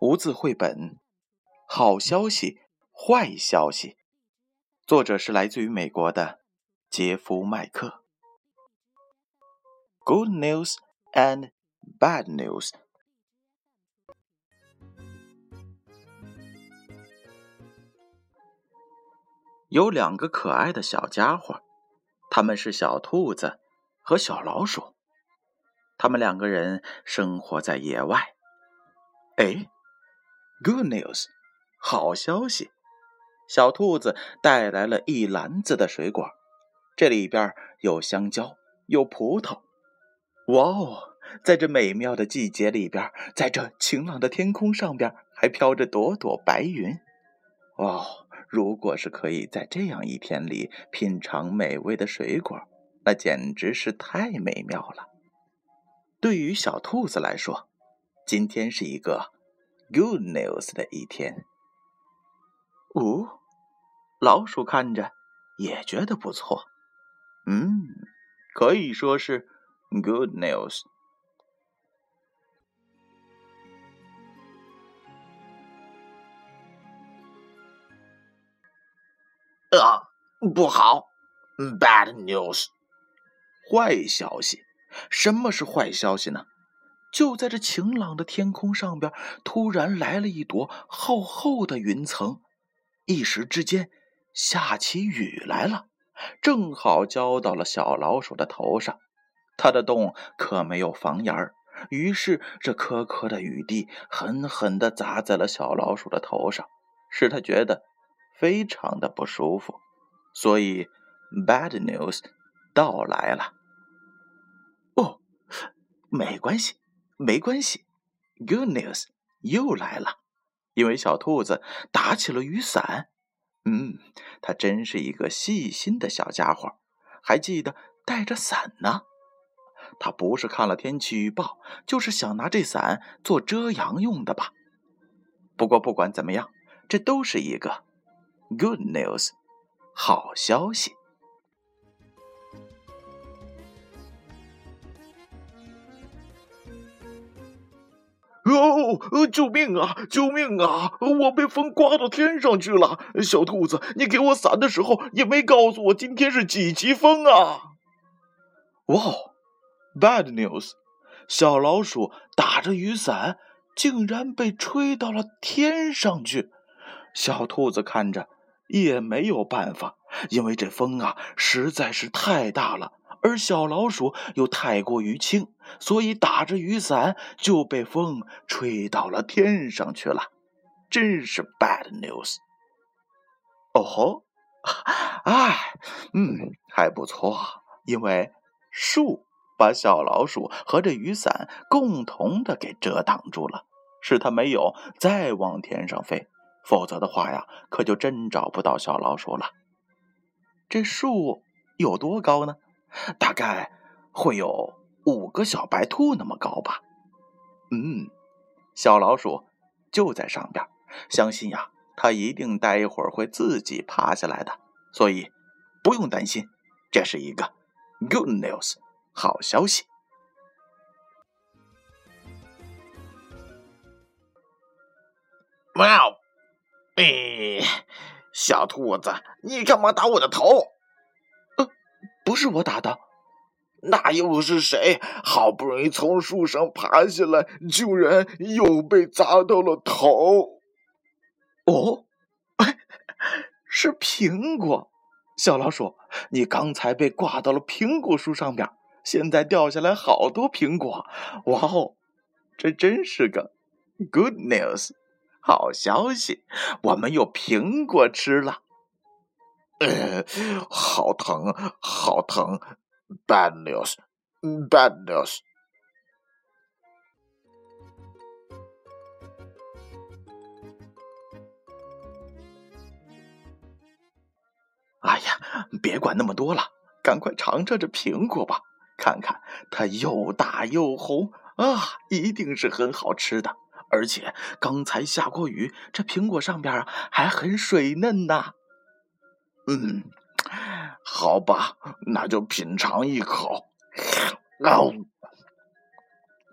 无字绘本，好消息，坏消息。作者是来自于美国的杰夫·麦克。Good news and bad news。有两个可爱的小家伙，他们是小兔子和小老鼠。他们两个人生活在野外。哎。Good news，好消息！小兔子带来了一篮子的水果，这里边有香蕉，有葡萄。哇哦，在这美妙的季节里边，在这晴朗的天空上边，还飘着朵朵白云。哦，如果是可以在这样一天里品尝美味的水果，那简直是太美妙了。对于小兔子来说，今天是一个。Good news 的一天。哦，老鼠看着也觉得不错。嗯，可以说是 Good news。啊，不好，Bad news，坏消息。什么是坏消息呢？就在这晴朗的天空上边，突然来了一朵厚厚的云层，一时之间下起雨来了，正好浇到了小老鼠的头上。它的洞可没有房檐儿，于是这颗颗的雨滴狠狠地砸在了小老鼠的头上，使它觉得非常的不舒服。所以，bad news 到来了。哦，没关系。没关系，Good news 又来了，因为小兔子打起了雨伞。嗯，它真是一个细心的小家伙，还记得带着伞呢。他不是看了天气预报，就是想拿这伞做遮阳用的吧？不过不管怎么样，这都是一个 Good news，好消息。哦，救命啊！救命啊！我被风刮到天上去了。小兔子，你给我伞的时候也没告诉我今天是几级风啊！哇，bad news！小老鼠打着雨伞，竟然被吹到了天上去。小兔子看着也没有办法，因为这风啊实在是太大了。而小老鼠又太过于轻，所以打着雨伞就被风吹到了天上去了，真是 bad news。哦吼，哎，嗯，还不错，因为树把小老鼠和这雨伞共同的给遮挡住了，使它没有再往天上飞，否则的话呀，可就真找不到小老鼠了。这树有多高呢？大概会有五个小白兔那么高吧。嗯，小老鼠就在上边，相信呀，它一定待一会儿会自己爬下来的，所以不用担心，这是一个 good news 好消息。喵！哎，小兔子，你干嘛打我的头？呃不是我打的，那又是谁？好不容易从树上爬下来，居然又被砸到了头。哦，是苹果。小老鼠，你刚才被挂到了苹果树上边，现在掉下来好多苹果。哇哦，这真是个 good news，好消息，我们有苹果吃了。呃，好疼，好疼！Bad news，bad news。哎呀，别管那么多了，赶快尝尝这苹果吧，看看它又大又红啊，一定是很好吃的。而且刚才下过雨，这苹果上边还很水嫩呢。嗯，好吧，那就品尝一口。哦，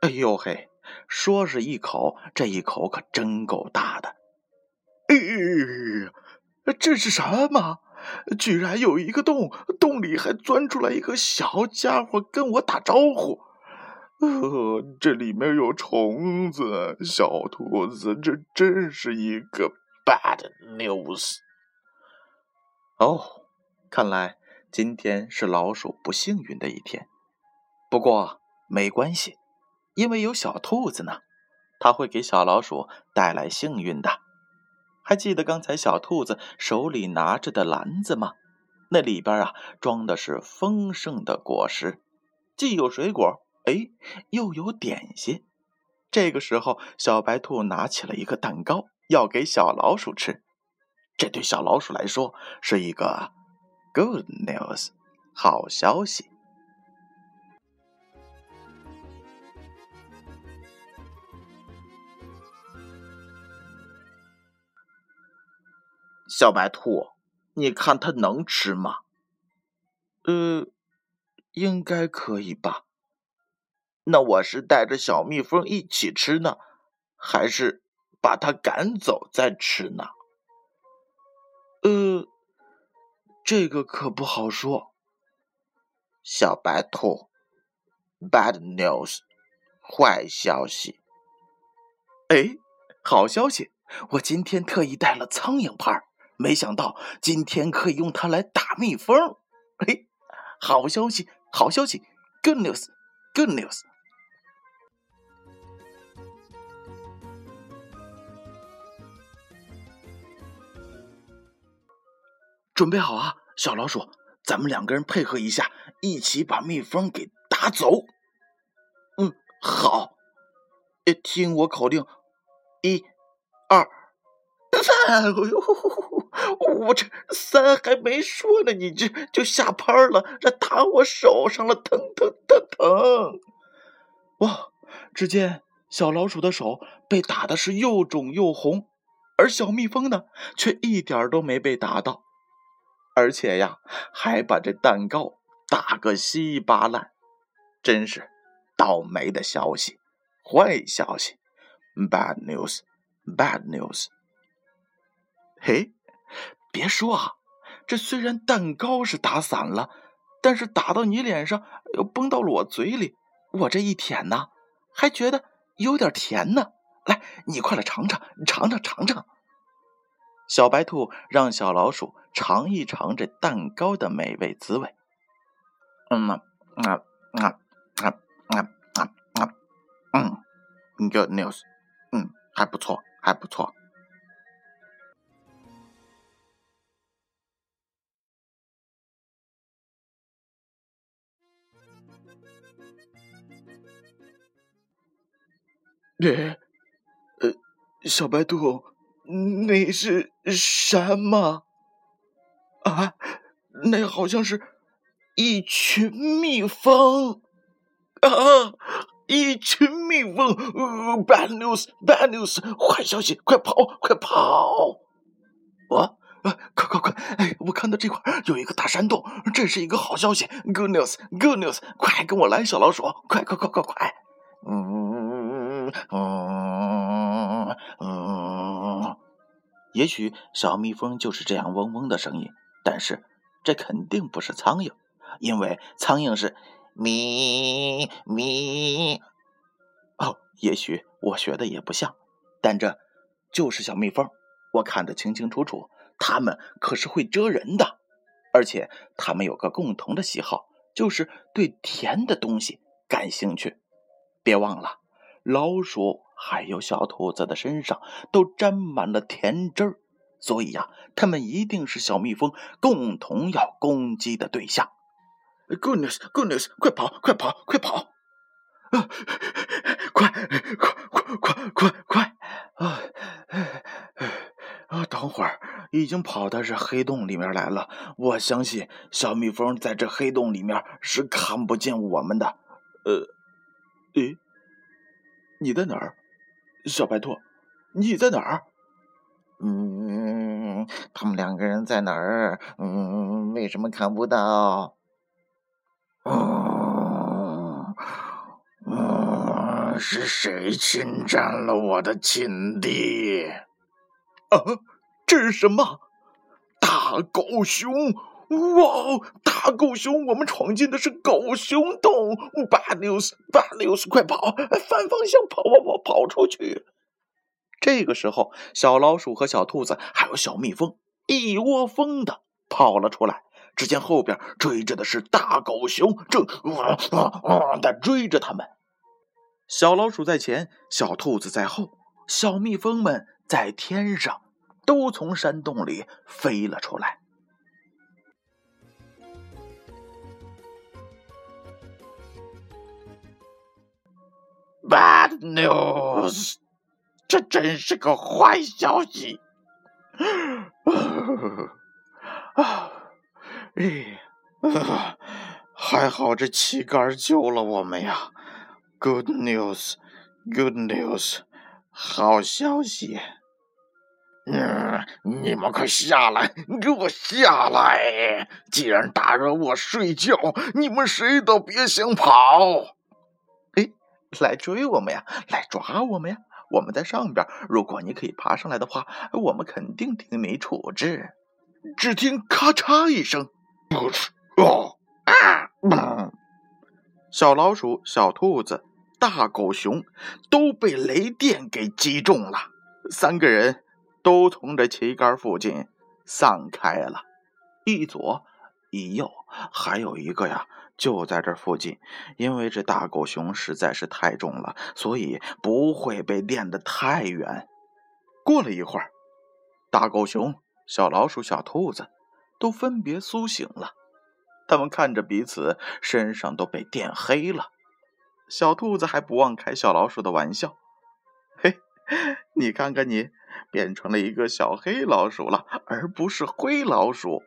哎呦嘿，说是一口，这一口可真够大的。哎，这是什么？居然有一个洞，洞里还钻出来一个小家伙跟我打招呼。呃，这里面有虫子，小兔子，这真是一个 bad news。哦，看来今天是老鼠不幸运的一天。不过没关系，因为有小兔子呢，它会给小老鼠带来幸运的。还记得刚才小兔子手里拿着的篮子吗？那里边啊装的是丰盛的果实，既有水果。哎，又有点心。这个时候，小白兔拿起了一个蛋糕，要给小老鼠吃。这对小老鼠来说是一个 good news，好消息。小白兔，你看它能吃吗？呃，应该可以吧。那我是带着小蜜蜂一起吃呢，还是把它赶走再吃呢？呃，这个可不好说。小白兔，bad news，坏消息。哎，好消息！我今天特意带了苍蝇拍，没想到今天可以用它来打蜜蜂。嘿，好消息，好消息，good news，good news。准备好啊，小老鼠，咱们两个人配合一下，一起把蜜蜂给打走。嗯，好，听我口令，一、二、三。哎呦，我这三还没说呢，你这就下拍了，这打我手上了，疼疼疼疼！哇，只见小老鼠的手被打的是又肿又红，而小蜜蜂呢，却一点都没被打到。而且呀，还把这蛋糕打个稀巴烂，真是倒霉的消息，坏消息，bad news，bad news。嘿，别说啊，这虽然蛋糕是打散了，但是打到你脸上又崩到了我嘴里，我这一舔呢，还觉得有点甜呢。来，你快来尝尝，尝尝，尝尝。小白兔让小老鼠尝一尝这蛋糕的美味滋味。嗯啊啊啊啊啊啊嗯，good news，嗯，还不错，还不错。耶，呃，小白兔。那是什么？啊，那好像是一群蜜蜂啊！一群蜜蜂！Bad news！Bad news！坏消息！快跑！快跑！我，快快快！哎，我看到这块有一个大山洞，这是一个好消息！Good news！Good news！快跟我来，小老鼠！快快快快快！嗯嗯嗯嗯嗯嗯。嗯也许小蜜蜂就是这样嗡嗡的声音，但是这肯定不是苍蝇，因为苍蝇是咪咪。哦，也许我学的也不像，但这就是小蜜蜂，我看得清清楚楚。它们可是会蛰人的，而且它们有个共同的喜好，就是对甜的东西感兴趣。别忘了，老鼠。还有小兔子的身上都沾满了甜汁儿，所以呀，它们一定是小蜜蜂共同要攻击的对象。Goodness, goodness！快跑，快跑，快跑！啊，快，快，快，快，快，快！啊，啊，等会儿，已经跑到这黑洞里面来了。我相信小蜜蜂在这黑洞里面是看不见我们的。呃，诶，你在哪儿？小白兔，你在哪儿？嗯，他们两个人在哪儿？嗯，为什么看不到？是谁侵占了我的秦地？啊，这是什么？大狗熊！哇，大狗熊！我们闯进的是狗熊洞！Bad news！Bad news！快跑！反方向跑跑跑跑出去！这个时候，小老鼠和小兔子还有小蜜蜂一窝蜂的跑了出来。只见后边追着的是大狗熊，正啊啊啊的追着他们。小老鼠在前，小兔子在后，小蜜蜂们在天上，都从山洞里飞了出来。Bad news！这真是个坏消息。啊！哎，还好这旗杆救了我们呀！Good news，good news，好消息。嗯，你们快下来，给我下来！既然打扰我睡觉，你们谁都别想跑。来追我们呀，来抓我们呀！我们在上边，如果你可以爬上来的话，我们肯定听你处置。只听咔嚓一声，啊！小老鼠、小兔子、大狗熊都被雷电给击中了，三个人都从这旗杆附近散开了，一左一右，还有一个呀。就在这附近，因为这大狗熊实在是太重了，所以不会被电得太远。过了一会儿，大狗熊、小老鼠、小兔子都分别苏醒了。他们看着彼此身上都被电黑了。小兔子还不忘开小老鼠的玩笑：“嘿，你看看你，变成了一个小黑老鼠了，而不是灰老鼠。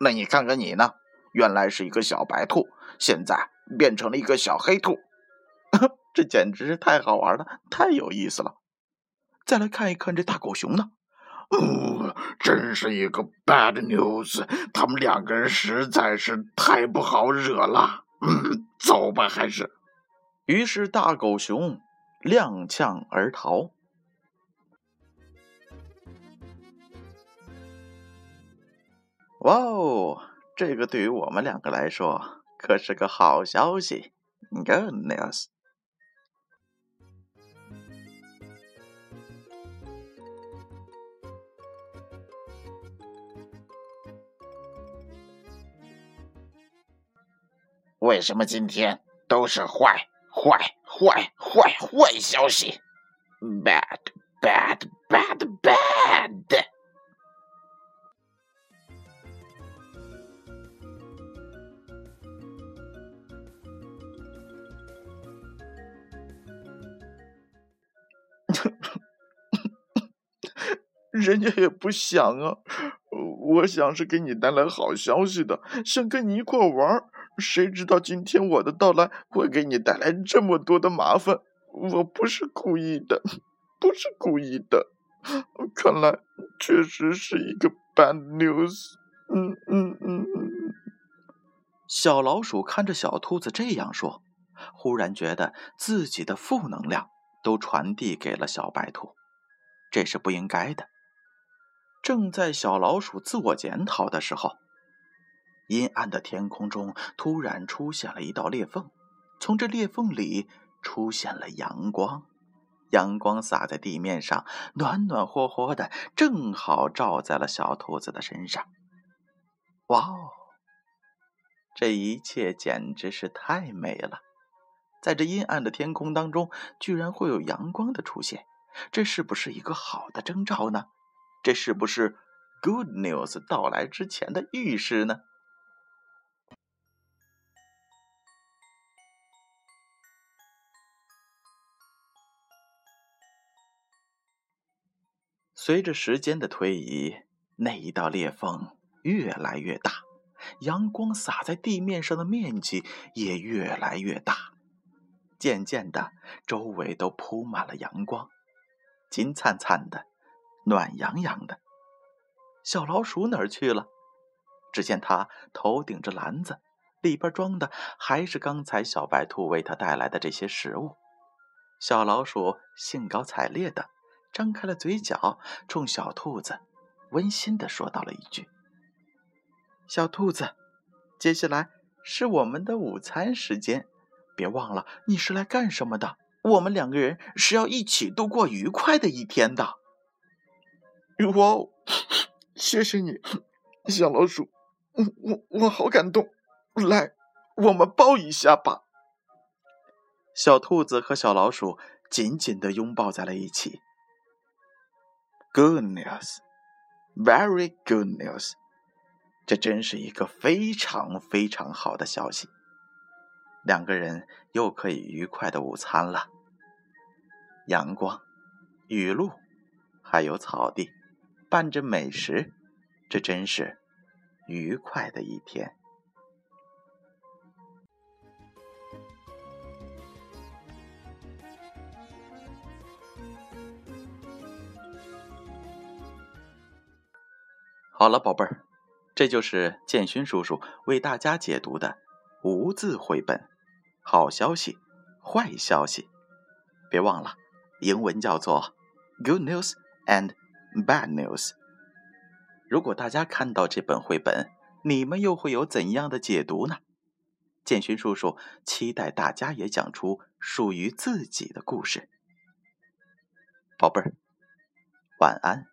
那你看看你呢？”原来是一个小白兔，现在变成了一个小黑兔，这简直是太好玩了，太有意思了。再来看一看这大狗熊呢，哦，真是一个 bad news，他们两个人实在是太不好惹了。嗯，走吧，还是。于是大狗熊踉跄而逃。哇哦！这个对于我们两个来说可是个好消息，Good news。为什么今天都是坏坏坏坏坏消息？Bad bad bad bad。人家也不想啊，我想是给你带来好消息的，想跟你一块玩谁知道今天我的到来会给你带来这么多的麻烦？我不是故意的，不是故意的。看来确实是一个 bad news。嗯嗯嗯嗯。小老鼠看着小兔子这样说，忽然觉得自己的负能量都传递给了小白兔，这是不应该的。正在小老鼠自我检讨的时候，阴暗的天空中突然出现了一道裂缝，从这裂缝里出现了阳光，阳光洒在地面上，暖暖和和的，正好照在了小兔子的身上。哇哦，这一切简直是太美了！在这阴暗的天空当中，居然会有阳光的出现，这是不是一个好的征兆呢？这是不是 good news 到来之前的预示呢？随着时间的推移，那一道裂缝越来越大，阳光洒在地面上的面积也越来越大。渐渐的，周围都铺满了阳光，金灿灿的。暖洋洋的，小老鼠哪儿去了？只见它头顶着篮子，里边装的还是刚才小白兔为它带来的这些食物。小老鼠兴高采烈的张开了嘴角，冲小兔子温馨的说到了一句：“小兔子，接下来是我们的午餐时间，别忘了你是来干什么的。我们两个人是要一起度过愉快的一天的。”哇哦，谢谢你，小老鼠，我我我好感动。来，我们抱一下吧。小兔子和小老鼠紧紧的拥抱在了一起。Good news, very good news！这真是一个非常非常好的消息。两个人又可以愉快的午餐了。阳光、雨露，还有草地，伴着美食，这真是愉快的一天。好了，宝贝儿，这就是建勋叔叔为大家解读的无字绘本。好消息，坏消息，别忘了，英文叫做 “Good News and Bad News”。如果大家看到这本绘本，你们又会有怎样的解读呢？建勋叔叔期待大家也讲出属于自己的故事。宝贝儿，晚安。